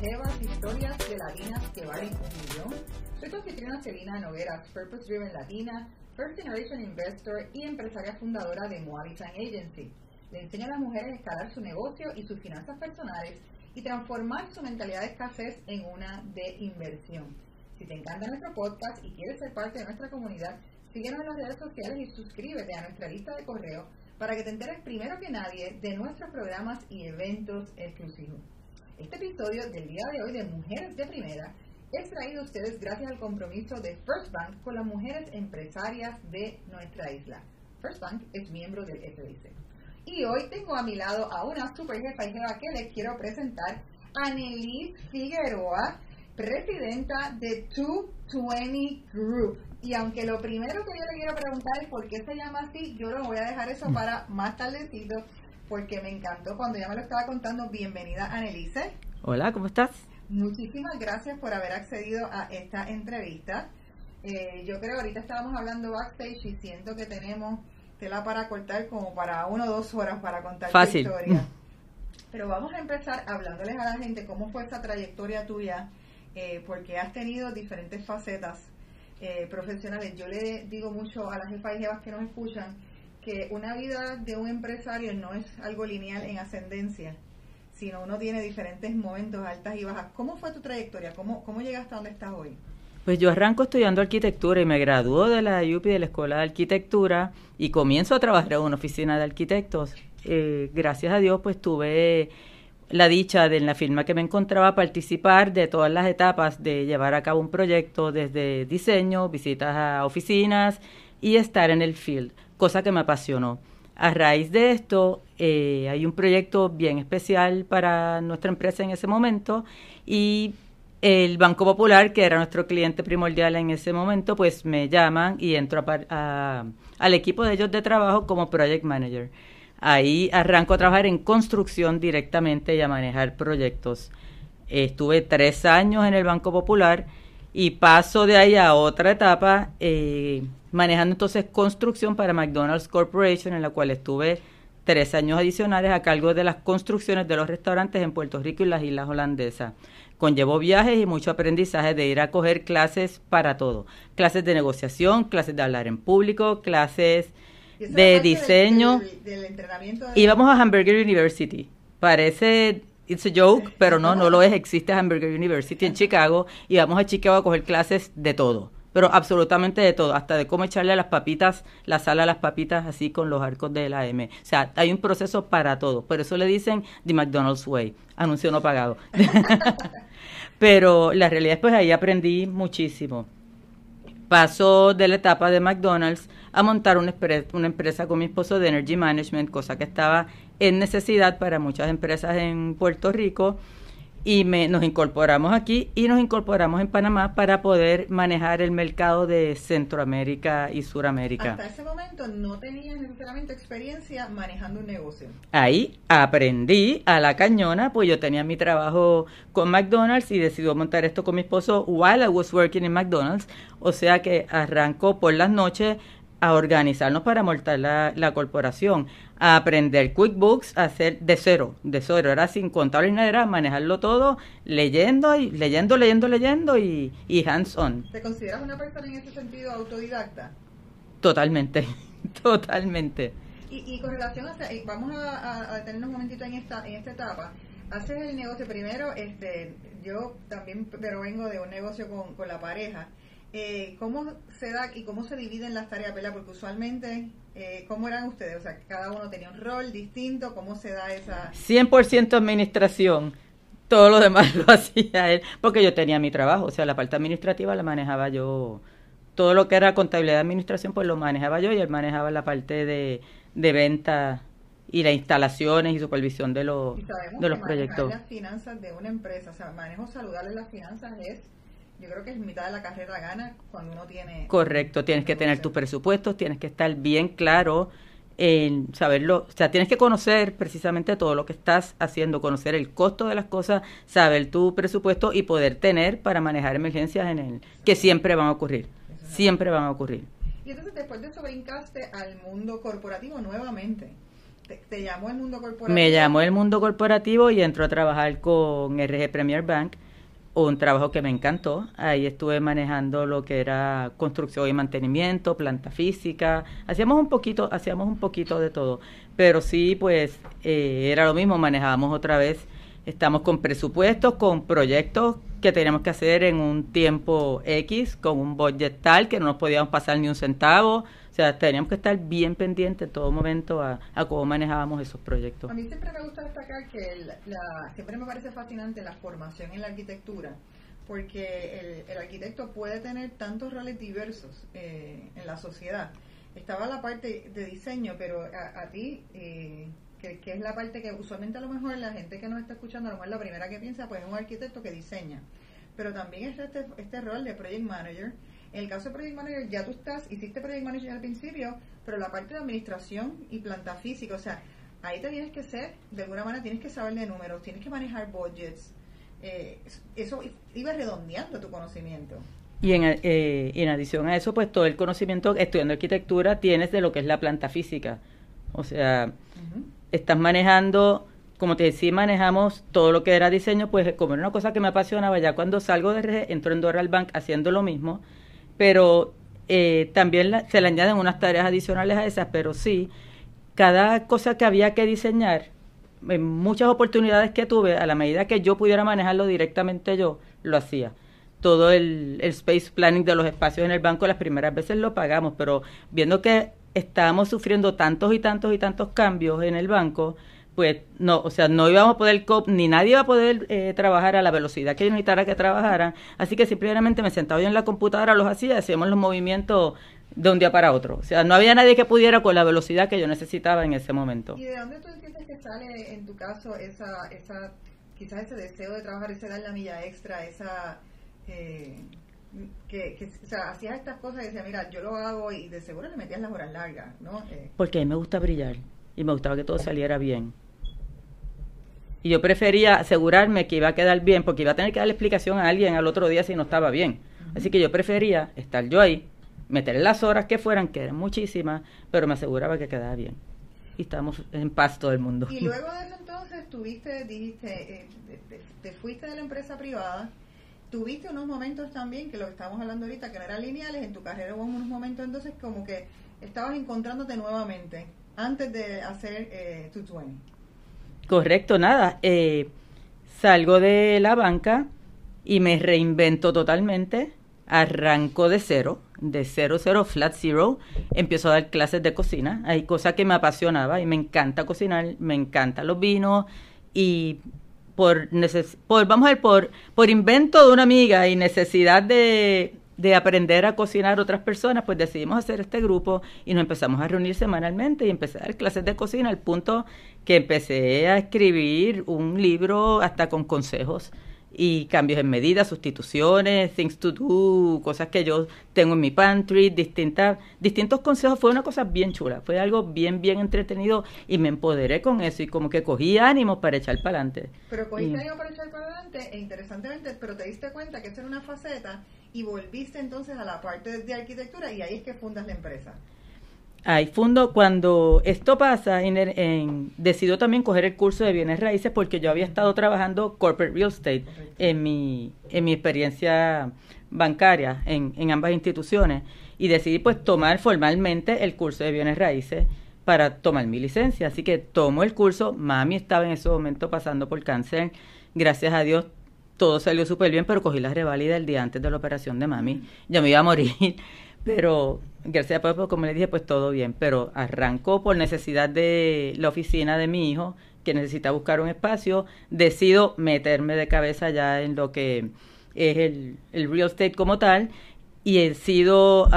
Jevas, historias de latinas que valen un millón. Soy tu anfitriona Celina Nogueras, Purpose Driven Latina, First Generation Investor y empresaria fundadora de Moavi Agency. Le enseño a las mujeres a escalar su negocio y sus finanzas personales y transformar su mentalidad de escasez en una de inversión. Si te encanta nuestro podcast y quieres ser parte de nuestra comunidad, síguenos en las redes sociales y suscríbete a nuestra lista de correo para que te enteres primero que nadie de nuestros programas y eventos exclusivos. Este episodio del día de hoy de Mujeres de Primera es traído a ustedes gracias al compromiso de First Bank con las mujeres empresarias de nuestra isla. First Bank es miembro del FDIC. Y hoy tengo a mi lado a una super jefa y jefa que les quiero presentar, Annelise Figueroa, presidenta de 220 Group. Y aunque lo primero que yo le quiero preguntar es por qué se llama así, yo lo voy a dejar eso para más tardecito porque me encantó cuando ya me lo estaba contando. Bienvenida, Annelise. Hola, ¿cómo estás? Muchísimas gracias por haber accedido a esta entrevista. Eh, yo creo, ahorita estábamos hablando backstage y siento que tenemos tela para cortar como para una o dos horas para contar Fácil. tu historia. Pero vamos a empezar hablándoles a la gente cómo fue esa trayectoria tuya, eh, porque has tenido diferentes facetas eh, profesionales. Yo le digo mucho a las jefas y jefas que nos escuchan que una vida de un empresario no es algo lineal en ascendencia, sino uno tiene diferentes momentos, altas y bajas. ¿Cómo fue tu trayectoria? ¿Cómo, cómo llegaste a donde estás hoy? Pues yo arranco estudiando arquitectura y me graduó de la UPI de la Escuela de Arquitectura y comienzo a trabajar en una oficina de arquitectos. Eh, gracias a Dios pues tuve la dicha de en la firma que me encontraba participar de todas las etapas de llevar a cabo un proyecto desde diseño, visitas a oficinas y estar en el field, cosa que me apasionó. A raíz de esto, eh, hay un proyecto bien especial para nuestra empresa en ese momento y el Banco Popular, que era nuestro cliente primordial en ese momento, pues me llaman y entro a, al equipo de ellos de trabajo como project manager. Ahí arranco a trabajar en construcción directamente y a manejar proyectos. Estuve tres años en el Banco Popular y paso de ahí a otra etapa eh, manejando entonces construcción para McDonald's Corporation, en la cual estuve tres años adicionales a cargo de las construcciones de los restaurantes en Puerto Rico y las Islas Holandesas. Conllevó viajes y mucho aprendizaje de ir a coger clases para todo. Clases de negociación, clases de hablar en público, clases de diseño. Íbamos a Hamburger University. Parece it's a joke, pero no, no lo es. Existe Hamburger University en Chicago y vamos a Chicago a coger clases de todo. Pero absolutamente de todo, hasta de cómo echarle a las papitas, la sal a las papitas así con los arcos de la M. O sea, hay un proceso para todo. Por eso le dicen The McDonald's Way, anuncio no pagado. Pero la realidad es pues ahí aprendí muchísimo. Paso de la etapa de McDonald's a montar una, una empresa con mi esposo de Energy Management, cosa que estaba en necesidad para muchas empresas en Puerto Rico y me, nos incorporamos aquí y nos incorporamos en Panamá para poder manejar el mercado de Centroamérica y Suramérica. Hasta ese momento no tenía necesariamente experiencia manejando un negocio. Ahí aprendí a la cañona, pues yo tenía mi trabajo con McDonald's y decidí montar esto con mi esposo while I was working in McDonald's, o sea que arrancó por las noches a organizarnos para montar la, la, corporación, a aprender QuickBooks, a hacer de cero, de cero, era sin contabilidad, era manejarlo todo, leyendo y leyendo, leyendo, leyendo y, y hands-on. ¿Te consideras una persona en ese sentido autodidacta? Totalmente, totalmente. Y, y con relación a, vamos a, a, detenernos un momentito en esta, en esta etapa. Haces el negocio primero, este, yo también, pero vengo de un negocio con, con la pareja eh, ¿cómo se da y cómo se dividen las tareas, ¿verdad? Porque usualmente, eh, ¿cómo eran ustedes? O sea, cada uno tenía un rol distinto, ¿cómo se da esa...? 100% administración, todo lo demás lo hacía él, porque yo tenía mi trabajo, o sea, la parte administrativa la manejaba yo, todo lo que era contabilidad de administración, pues lo manejaba yo y él manejaba la parte de, de venta y las instalaciones y supervisión de, los de los proyectos. las finanzas de una empresa, o sea, manejo saludable de las finanzas es yo creo que es mitad de la carrera gana cuando uno tiene... Correcto, tienes que tener tus presupuestos, tienes que estar bien claro en saberlo, o sea, tienes que conocer precisamente todo lo que estás haciendo, conocer el costo de las cosas, saber tu presupuesto y poder tener para manejar emergencias en el que siempre van a ocurrir, siempre van a ocurrir. Y entonces después de eso brincaste al mundo corporativo nuevamente. te, llamó el mundo corporativo. Me llamó el mundo corporativo y entró a trabajar con RG Premier Bank, un trabajo que me encantó. Ahí estuve manejando lo que era construcción y mantenimiento, planta física. Hacíamos un poquito, hacíamos un poquito de todo, pero sí, pues eh, era lo mismo. Manejábamos otra vez. Estamos con presupuestos, con proyectos que teníamos que hacer en un tiempo X, con un budget tal que no nos podíamos pasar ni un centavo o sea, teníamos que estar bien pendientes en todo momento a, cómo manejábamos esos proyectos. A mí siempre me gusta destacar que siempre me parece fascinante la formación en la arquitectura, porque el, arquitecto puede tener tantos roles diversos eh, en la sociedad. Estaba la parte de diseño, pero a, ti, eh, que, es la parte que usualmente a lo mejor la gente que nos está escuchando, a lo mejor la primera que piensa, pues es un arquitecto que diseña. Pero también es este, este rol de project manager, en el caso de Project Manager, ya tú estás, hiciste Project Manager al principio, pero la parte de administración y planta física, o sea, ahí te tienes que ser, de alguna manera tienes que saber de números, tienes que manejar budgets. Eh, eso iba redondeando tu conocimiento. Y en, eh, en adición a eso, pues todo el conocimiento estudiando arquitectura tienes de lo que es la planta física. O sea, estás manejando, como te decía, manejamos todo lo que era diseño, pues como era una cosa que me apasionaba, ya cuando salgo de RG, entro en Doral Bank haciendo lo mismo pero eh, también se le añaden unas tareas adicionales a esas, pero sí, cada cosa que había que diseñar, en muchas oportunidades que tuve, a la medida que yo pudiera manejarlo directamente yo, lo hacía. Todo el, el space planning de los espacios en el banco, las primeras veces lo pagamos, pero viendo que estábamos sufriendo tantos y tantos y tantos cambios en el banco, pues no, o sea, no íbamos a poder, ni nadie iba a poder eh, trabajar a la velocidad que yo necesitara que trabajaran, así que simplemente me sentaba yo en la computadora, los hacía, hacíamos los movimientos de un día para otro, o sea, no había nadie que pudiera con la velocidad que yo necesitaba en ese momento. ¿Y de dónde tú entiendes que sale en tu caso esa, esa quizás ese deseo de trabajar, ese dar la milla extra, esa... Eh, que, que, o sea, hacías estas cosas y decías, mira, yo lo hago y de seguro le metías las horas largas, ¿no? Eh, Porque a mí me gusta brillar y me gustaba que todo saliera bien. Y yo prefería asegurarme que iba a quedar bien, porque iba a tener que darle explicación a alguien al otro día si no estaba bien. Así que yo prefería estar yo ahí, meter las horas que fueran, que eran muchísimas, pero me aseguraba que quedaba bien. Y estábamos en paz todo el mundo. Y luego de eso entonces tuviste, dijiste, eh, te, fuiste de la empresa privada, tuviste unos momentos también, que lo que estamos hablando ahorita, que no eran lineales, en tu carrera hubo unos momentos entonces como que estabas encontrándote nuevamente antes de hacer eh, tu 20. Correcto, nada. Eh, salgo de la banca y me reinvento totalmente. Arranco de cero, de cero, cero, flat zero. Empiezo a dar clases de cocina. Hay cosas que me apasionaba y me encanta cocinar, me encantan los vinos y por, por vamos a ver, por, por invento de una amiga y necesidad de, de aprender a cocinar otras personas, pues decidimos hacer este grupo y nos empezamos a reunir semanalmente y empecé a dar clases de cocina al punto que empecé a escribir un libro hasta con consejos y cambios en medidas, sustituciones, things to do, cosas que yo tengo en mi pantry, distintas, distintos consejos. Fue una cosa bien chula, fue algo bien, bien entretenido y me empoderé con eso y como que cogí ánimos para echar para adelante. Pero cogiste ánimos para echar para adelante e interesantemente, pero te diste cuenta que esa era una faceta y volviste entonces a la parte de arquitectura y ahí es que fundas la empresa. Ahí fundo, cuando esto pasa, en, decido también coger el curso de bienes raíces porque yo había estado trabajando corporate real estate en mi, en mi experiencia bancaria en, en ambas instituciones y decidí pues tomar formalmente el curso de bienes raíces para tomar mi licencia. Así que tomo el curso, mami estaba en ese momento pasando por cáncer, gracias a Dios todo salió súper bien, pero cogí la reválida el día antes de la operación de mami. Ya me iba a morir, pero gracias a Dios, pues, como le dije, pues todo bien. Pero arrancó por necesidad de la oficina de mi hijo, que necesita buscar un espacio. Decido meterme de cabeza ya en lo que es el, el real estate como tal y he sido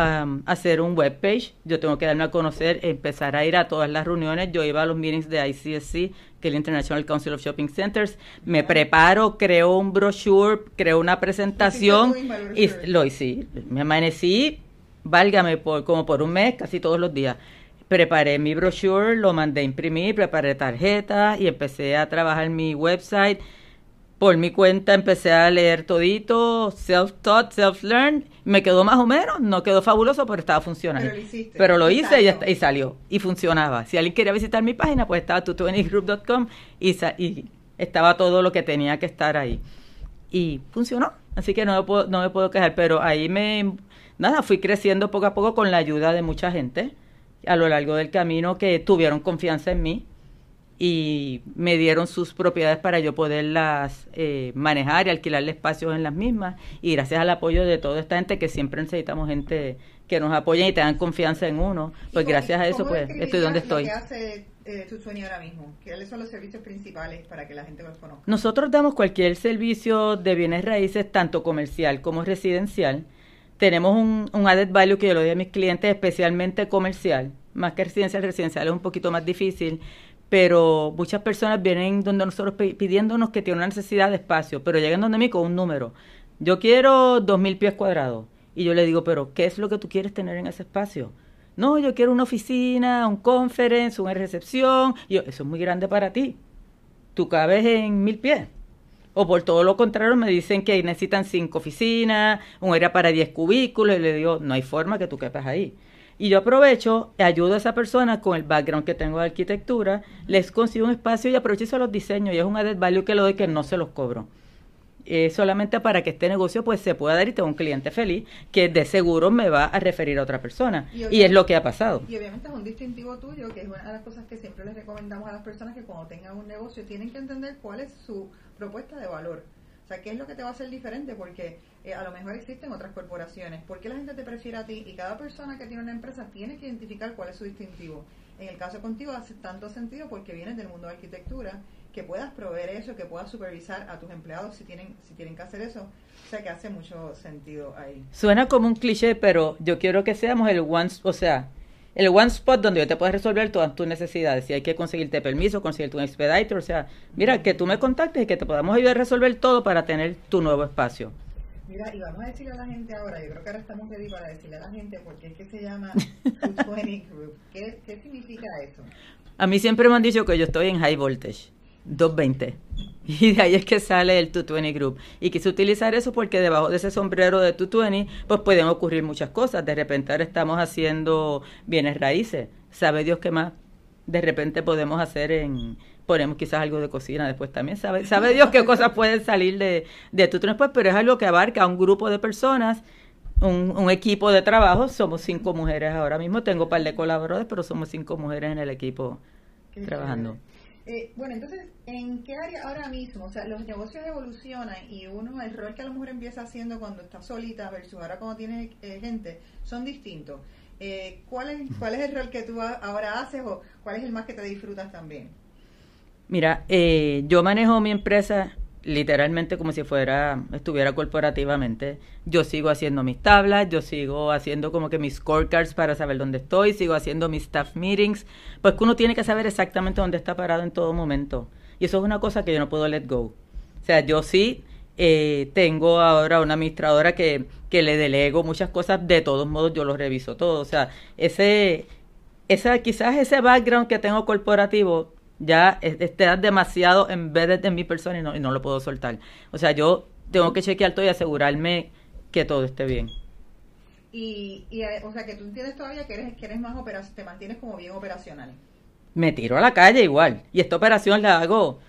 hacer un webpage. Yo tengo que darme a conocer, empezar a ir a todas las reuniones. Yo iba a los meetings de ICSC, que el International Council of Shopping Centers. Me preparo, creo un brochure, creo una presentación y lo hice. Me amanecí, válgame, por, como por un mes, casi todos los días. Preparé mi brochure, lo mandé a imprimir, preparé tarjetas y empecé a trabajar mi website por mi cuenta empecé a leer todito, self-taught, self-learned, me quedó más o menos, no quedó fabuloso, pero estaba funcionando. Pero lo hiciste. Pero lo hice y, salió. y salió, y funcionaba. Si alguien quería visitar mi página, pues estaba tutuenigroup.com y, y estaba todo lo que tenía que estar ahí. Y funcionó, así que no me puedo, no me puedo quejar, pero ahí me, nada, fui creciendo poco a poco con la ayuda de mucha gente a lo largo del camino que tuvieron confianza en mí y me dieron sus propiedades para yo poderlas eh, manejar y alquilarle espacios en las mismas. Y gracias al apoyo de toda esta gente, que siempre necesitamos gente que nos apoye y tengan confianza en uno, pues ¿Y cómo- gracias a eso pues estoy donde estoy. Hace eh, Tutueni ahora mismo? ¿Cuáles son los servicios principales para que la gente los conozca? Nosotros damos cualquier servicio de bienes raíces, tanto comercial como residencial. Tenemos un, un added value que yo le doy a mis clientes, especialmente comercial. Más que residencial, residencial es un poquito más difícil, pero muchas personas vienen donde nosotros pi- pidiéndonos que tienen una necesidad de espacio, pero llegan donde mí con un número. Yo quiero dos mil pies cuadrados. Y yo le digo, pero ¿qué es lo que tú quieres tener en ese espacio? No, yo quiero una oficina, un conference, una recepción. Y yo, eso es muy grande para ti tú cabes en mil pies. O por todo lo contrario, me dicen que necesitan cinco oficinas, un área para diez cubículos, y le digo, no hay forma que tú quepas ahí. Y yo aprovecho, ayudo a esa persona con el background que tengo de arquitectura, les consigo un espacio y aprovecho los diseños, y es un added value que le doy que no se los cobro. Eh, solamente para que este negocio pues se pueda dar y tenga un cliente feliz que de seguro me va a referir a otra persona. Y Y, es lo que ha pasado. Y obviamente es un distintivo tuyo, que es una de las cosas que siempre les recomendamos a las personas que cuando tengan un negocio tienen que entender cuál es su propuesta de valor. O sea, qué es lo que te va a hacer diferente, porque eh, a lo mejor existen otras corporaciones. ¿Por qué la gente te prefiere a ti? Y cada persona que tiene una empresa tiene que identificar cuál es su distintivo. En el caso contigo hace tanto sentido porque vienes del mundo de arquitectura, que puedas proveer eso, que puedas supervisar a tus empleados si tienen, si tienen que hacer eso. O sea, que hace mucho sentido ahí. Suena como un cliché, pero yo quiero que seamos el one, o sea, el one spot donde yo te puedo resolver todas tus necesidades. Si hay que conseguirte permiso, conseguirte un expediter, o sea, mira, que tú me contactes y que te podamos ayudar a resolver todo para tener tu nuevo espacio. Mira, y vamos a decirle a la gente ahora, yo creo que ahora estamos ready para decirle a la gente por qué es que se llama 220 Group. ¿Qué, ¿Qué significa eso? A mí siempre me han dicho que yo estoy en high voltage, 220. Y de ahí es que sale el 220 Group. Y quise utilizar eso porque debajo de ese sombrero de 220, pues pueden ocurrir muchas cosas. De repente ahora estamos haciendo bienes raíces. ¿Sabe Dios qué más? De repente podemos hacer en... Ponemos quizás algo de cocina después también. ¿Sabe, sabe Dios qué cosas pueden salir de, de 220 después? Pero es algo que abarca a un grupo de personas un, un equipo de trabajo. Somos cinco mujeres ahora mismo. Tengo un par de colaboradores, pero somos cinco mujeres en el equipo trabajando. Eh, bueno, entonces, ¿en qué área ahora mismo? O sea, los negocios evolucionan y uno, el rol que a lo mejor empieza haciendo cuando está solita versus ahora cuando tiene eh, gente, son distintos. Eh, ¿cuál, es, ¿Cuál es el rol que tú ahora haces o cuál es el más que te disfrutas también? Mira, eh, yo manejo mi empresa literalmente como si fuera, estuviera corporativamente. Yo sigo haciendo mis tablas, yo sigo haciendo como que mis scorecards para saber dónde estoy, sigo haciendo mis staff meetings, pues que uno tiene que saber exactamente dónde está parado en todo momento. Y eso es una cosa que yo no puedo let go. O sea, yo sí eh, tengo ahora una administradora que, que le delego muchas cosas, de todos modos yo lo reviso todo. O sea, ese, esa, quizás ese background que tengo corporativo ya es- está demasiado embedded en mi persona y no, y no lo puedo soltar. O sea, yo tengo que chequear todo y asegurarme que todo esté bien. Y, y eh, o sea, que tú entiendes todavía que eres, que eres más operacional, te mantienes como bien operacional. Me tiro a la calle igual. Y esta operación la hago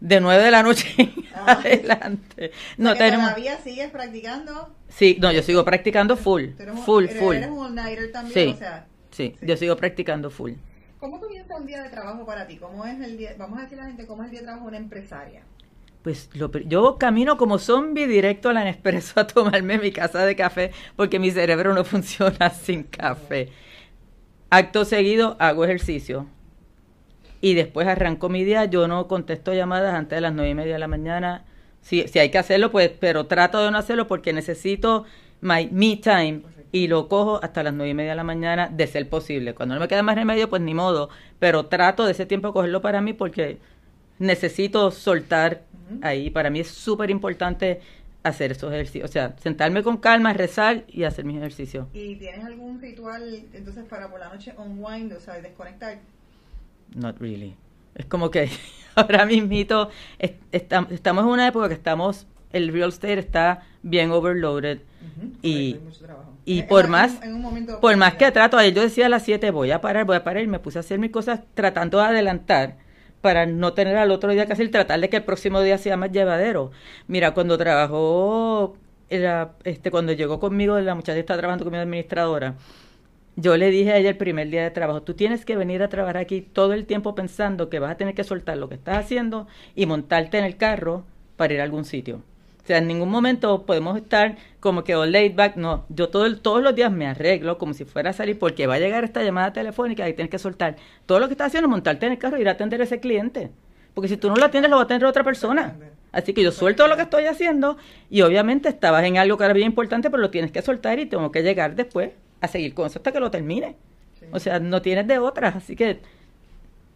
de 9 de la noche Ah. adelante. O No sea, que tenemos... todavía sigues practicando. Sí, no, yo sigo practicando full. Un- Full, eres- full. Eres un all-nighter también, Sí. o sea. Sí, Sí. yo sigo practicando full. ¿Cómo comienza un día de trabajo para ti? ¿Cómo es el día? Vamos a decirle a la gente cómo es el día de trabajo de una empresaria. Pues lo, yo camino como zombie directo a la Nespresso a tomarme mi casa de café porque mi cerebro no funciona sin café. Acto seguido hago ejercicio y después arranco mi día. Yo no contesto llamadas antes de las nueve y media de la mañana. Si, si hay que hacerlo, pues, pero trato de no hacerlo porque necesito my me time y lo cojo hasta las nueve y media de la mañana de ser posible. Cuando no me queda más remedio, pues ni modo. Pero trato de ese tiempo cogerlo para mí porque necesito soltar ahí. Para mí es súper importante hacer esos ejercicios. O sea, sentarme con calma, rezar y hacer mis ejercicios. ¿Y tienes algún ritual entonces para por la noche unwind, o sea, desconectar? Not really. Es como que ahora mismito estamos en una época que estamos, el real estate está bien overloaded y, y por más por más que trato, ayer yo decía a las 7 voy a parar, voy a parar y me puse a hacer mis cosas tratando de adelantar para no tener al otro día que hacer, tratar de que el próximo día sea más llevadero. Mira, cuando trabajó, era, este, cuando llegó conmigo, la muchacha está trabajando con mi administradora, yo le dije a ella el primer día de trabajo, tú tienes que venir a trabajar aquí todo el tiempo pensando que vas a tener que soltar lo que estás haciendo y montarte en el carro para ir a algún sitio. O sea, en ningún momento podemos estar como que all laid back. No, yo todo todos los días me arreglo como si fuera a salir porque va a llegar esta llamada telefónica y tienes que soltar todo lo que estás haciendo, montarte en el carro y ir a atender a ese cliente. Porque si tú no lo atiendes, lo va a atender otra persona. Así que yo suelto lo que estoy haciendo y obviamente estabas en algo que era bien importante, pero lo tienes que soltar y tengo que llegar después a seguir con eso hasta que lo termine. O sea, no tienes de otras, así que,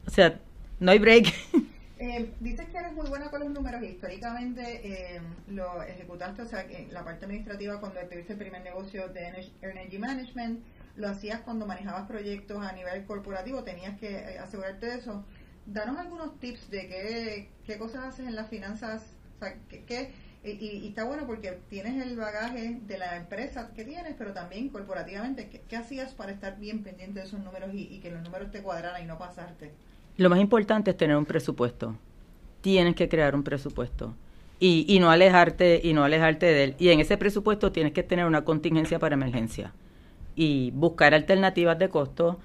o sea, no hay break. Eh, dices que eres muy buena con los números. Históricamente eh, lo ejecutaste, o sea, que la parte administrativa cuando tuviste el primer negocio de Energy Management, lo hacías cuando manejabas proyectos a nivel corporativo, tenías que eh, asegurarte de eso. Danos algunos tips de qué, qué cosas haces en las finanzas, o sea, qué, y, está bueno porque tienes el bagaje de la empresa que tienes, pero también corporativamente, ¿qué, hacías para estar bien pendiente de esos números y, que los números te cuadraran y no pasarte? Lo más importante es tener un presupuesto. Tienes que crear un presupuesto. Y, y no alejarte y no alejarte de él. Y en ese presupuesto tienes que tener una contingencia para emergencia y buscar alternativas de costo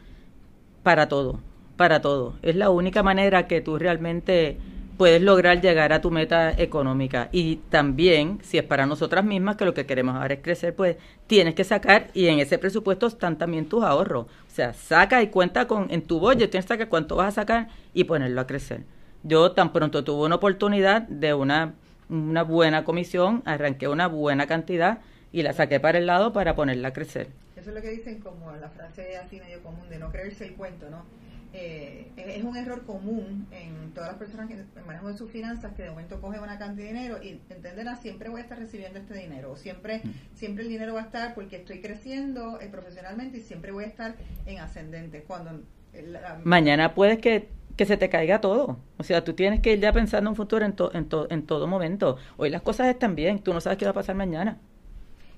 para todo, para todo. Es la única manera que tú realmente puedes lograr llegar a tu meta económica. Y también, si es para nosotras mismas, que lo que queremos ahora es crecer, pues tienes que sacar, y en ese presupuesto están también tus ahorros. O sea, saca y cuenta con, en tu budget tienes que sacar cuánto vas a sacar y ponerlo a crecer. Yo tan pronto tuve una oportunidad de una, una buena comisión, arranqué una buena cantidad y la saqué para el lado para ponerla a crecer. Eso es lo que dicen como la frase así medio común de no creerse el cuento, ¿no? Eh, es un error común en todas las personas que manejan sus finanzas que de momento cogen una cantidad de dinero y entenderá siempre voy a estar recibiendo este dinero, siempre mm. siempre el dinero va a estar porque estoy creciendo eh, profesionalmente y siempre voy a estar en ascendente. Cuando mañana puedes que, que se te caiga todo, o sea, tú tienes que ir ya pensando en un futuro en, en, en todo momento. Hoy las cosas están bien, tú no sabes qué va a pasar mañana.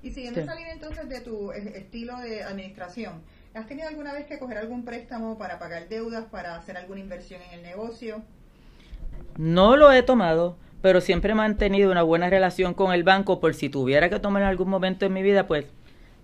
Y siguiendo esa línea entonces de tu eh, estilo de administración, ¿Has tenido alguna vez que coger algún préstamo para pagar deudas, para hacer alguna inversión en el negocio? No lo he tomado, pero siempre he mantenido una buena relación con el banco por si tuviera que tomar en algún momento en mi vida, pues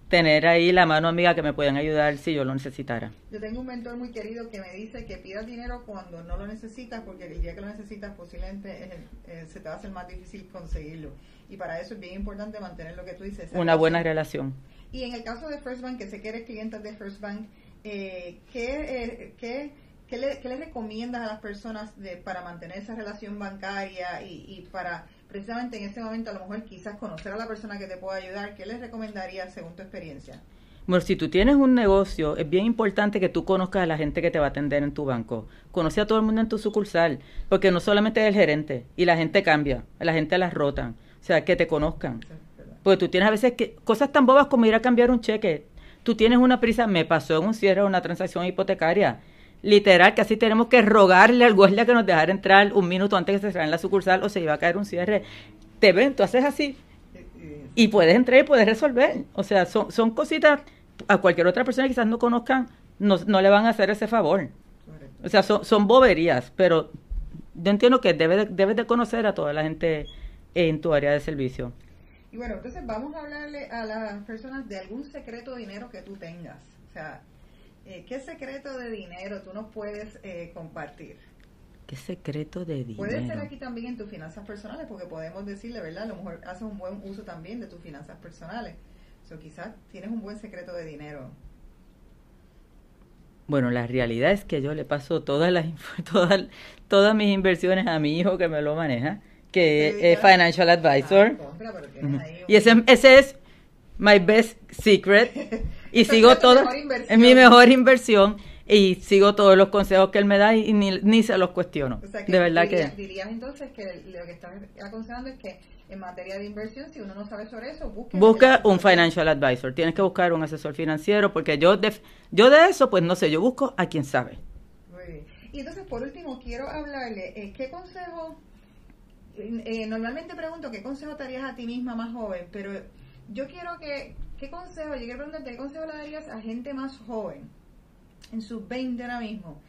tener ahí la mano amiga que me puedan ayudar si yo lo necesitara. Yo tengo un mentor muy querido que me dice que pidas dinero cuando no lo necesitas, porque el día que lo necesitas posiblemente eh, se te va a hacer más difícil conseguirlo. Y para eso es bien importante mantener lo que tú dices. Una buena relación. Y en el caso de First Bank, que sé que eres cliente de First Bank, eh, ¿qué, eh, qué, le, recomiendas a las personas de, para mantener esa relación bancaria y, para precisamente en ese momento a lo mejor quizás conocer a la persona que te pueda ayudar? ¿Qué les recomendarías según tu experiencia? Bueno, si tú tienes un negocio, es bien importante que tú conozcas a la gente que te va a atender en tu banco. Conoce a todo el mundo en tu sucursal, porque no solamente es el gerente, y la gente cambia, la gente las rotan. O sea, que te conozcan. Porque tú tienes a veces que, cosas tan bobas como ir a cambiar un cheque. Tú tienes una prisa, me pasó en un cierre de una transacción hipotecaria. Literal, que así tenemos que rogarle al guardia que nos dejara entrar un minuto antes que se cerrara en la sucursal o se iba a caer un cierre. Te ven, tú haces así y puedes entrar y puedes resolver. O sea, son, son cositas a cualquier otra persona que quizás no conozcan, no, no le van a hacer ese favor. O sea, son, son boberías, pero yo entiendo que debes debes de conocer a toda la gente en tu área de servicio. Y bueno, entonces vamos a hablarle a las personas de algún secreto de dinero que tú tengas. O sea, eh, ¿qué secreto de dinero tú nos puedes eh, compartir? ¿Qué secreto de dinero? Puede ser aquí también en tus finanzas personales, porque podemos decirle, ¿verdad? A lo mejor haces un buen uso también de tus finanzas personales. O sea, quizás tienes un buen secreto de dinero. Bueno, la realidad es que yo le paso todas las todas, todas mis inversiones a mi hijo que me lo maneja que es Financial Advisor. Y ese, ese es my best secret. Y sigo todo, es mi mejor inversión y sigo todos los consejos que él me da y ni, ni se los cuestiono. de verdad que... Dirías entonces que lo que estás aconsejando es que en materia de inversión, si uno no sabe sobre eso, busca un financial advisor. Tienes que buscar un asesor financiero porque yo de, yo de eso, pues no sé, yo busco a quien sabe. Y entonces, por último, quiero hablarle, eh, ¿qué consejo, eh, normalmente pregunto, ¿qué consejo te darías a ti misma más joven? Pero yo quiero que, ¿qué consejo, yo quiero preguntarte, ¿qué consejo le darías a gente más joven, en sus 20 ahora mismo,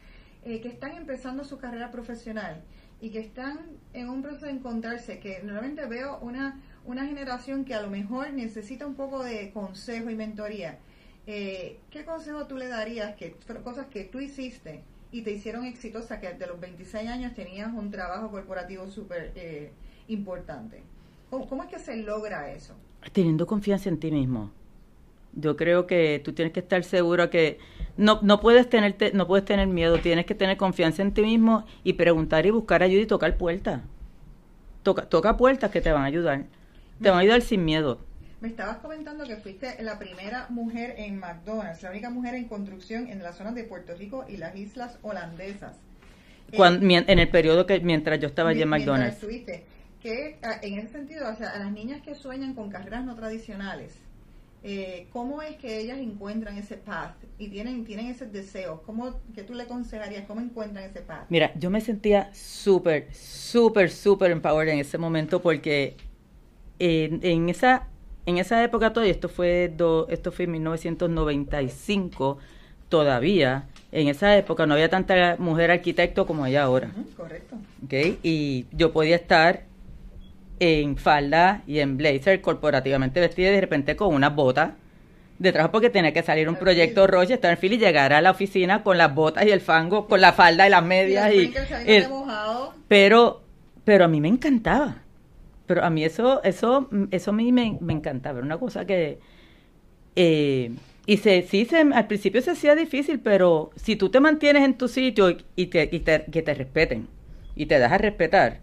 eh, que están empezando su carrera profesional y que están en un proceso de encontrarse, que normalmente veo una, una generación que a lo mejor necesita un poco de consejo y mentoría? Eh, ¿Qué consejo tú le darías, que cosas que tú hiciste y te hicieron exitosa, que de los 26 años tenías un trabajo corporativo súper eh, importante? ¿Cómo, es que se logra eso? Teniendo confianza en ti mismo. Yo creo que tú tienes que estar seguro que no, no, puedes tener, no puedes tener miedo, tienes que tener confianza en ti mismo y preguntar y buscar ayuda y tocar puertas. Toca, toca puertas que te van a ayudar. Te van a ayudar sin miedo. Me estabas comentando que fuiste la primera mujer en McDonald's, la única mujer en construcción en la zona de Puerto Rico y las islas holandesas. Eh, en el periodo que mientras yo estaba allí en McDonald's. Estuviste, que ah, en ese sentido, o sea, a las niñas que sueñan con carreras no tradicionales, eh, ¿cómo es que ellas encuentran ese path y tienen, tienen ese deseo? ¿Cómo que tú le aconsejarías? ¿Cómo encuentran ese path? Mira, yo me sentía súper, súper, súper empowered en ese momento porque en esa en esa época todavía, esto fue, do, esto fue en 1995, todavía, en esa época no había tanta mujer arquitecto como hay ahora. correcto. Okay, y yo podía estar en falda y en blazer corporativamente vestida y de repente con unas botas de trabajo porque tenía que salir un proyecto rojo, estar en fila y llegar a la oficina con las botas y el fango, con la falda y las medias. Y, pero, pero a mí me encantaba. Pero a mí eso, eso, eso a mí me, me encantaba. Era una cosa que... Eh, y se, sí, se, al principio se hacía difícil, pero si tú te mantienes en tu sitio y, te, y te, que te respeten y te das a respetar,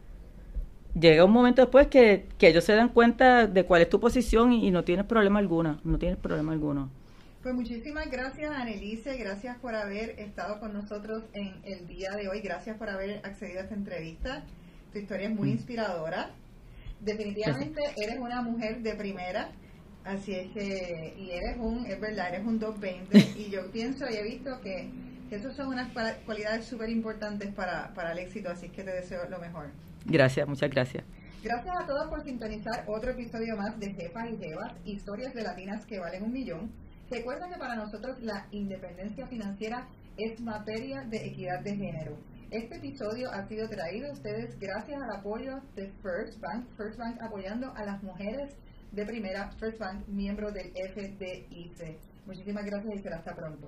llega un momento después que, que ellos se dan cuenta de cuál es tu posición y, no tienes problema alguno, no tienes problema alguno. Pues muchísimas gracias, Annelice, gracias por haber estado con nosotros en el día de hoy, gracias por haber accedido a esta entrevista. Tu historia es muy mm. inspiradora definitivamente eres una mujer de primera, así es que, y eres un, es verdad, eres un 220, y yo pienso y he visto que, que esas son unas cualidades súper importantes para, para el éxito, así que te deseo lo mejor. Gracias, muchas gracias. Gracias a todos por sintonizar otro episodio más de Jefas y Jevas, historias de latinas que valen un millón. Recuerda que para nosotros la independencia financiera es materia de equidad de género. Este episodio ha sido traído a ustedes gracias al apoyo de First Bank, First Bank apoyando a las mujeres de primera, First Bank, miembro del FDIC. Muchísimas gracias y será hasta pronto.